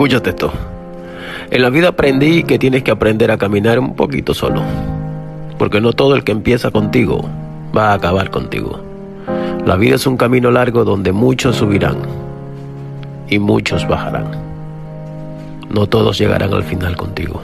Escúchate esto. En la vida aprendí que tienes que aprender a caminar un poquito solo. Porque no todo el que empieza contigo va a acabar contigo. La vida es un camino largo donde muchos subirán y muchos bajarán. No todos llegarán al final contigo.